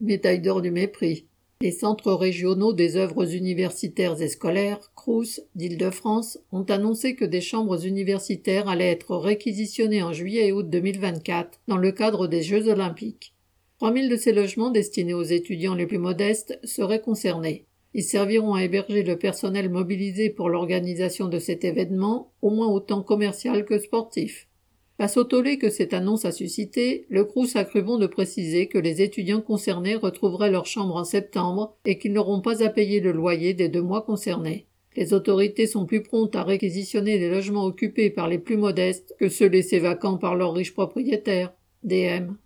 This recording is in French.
Médaille d'or du mépris. Les centres régionaux des œuvres universitaires et scolaires, Crous, d'Île-de-France, ont annoncé que des chambres universitaires allaient être réquisitionnées en juillet et août 2024 dans le cadre des Jeux olympiques. 3000 de ces logements destinés aux étudiants les plus modestes seraient concernés. Ils serviront à héberger le personnel mobilisé pour l'organisation de cet événement, au moins autant commercial que sportif. Face au que cette annonce a suscité, le Crous a cru bon de préciser que les étudiants concernés retrouveraient leur chambre en septembre et qu'ils n'auront pas à payer le loyer des deux mois concernés. Les autorités sont plus promptes à réquisitionner les logements occupés par les plus modestes que ceux laissés vacants par leurs riches propriétaires. DM.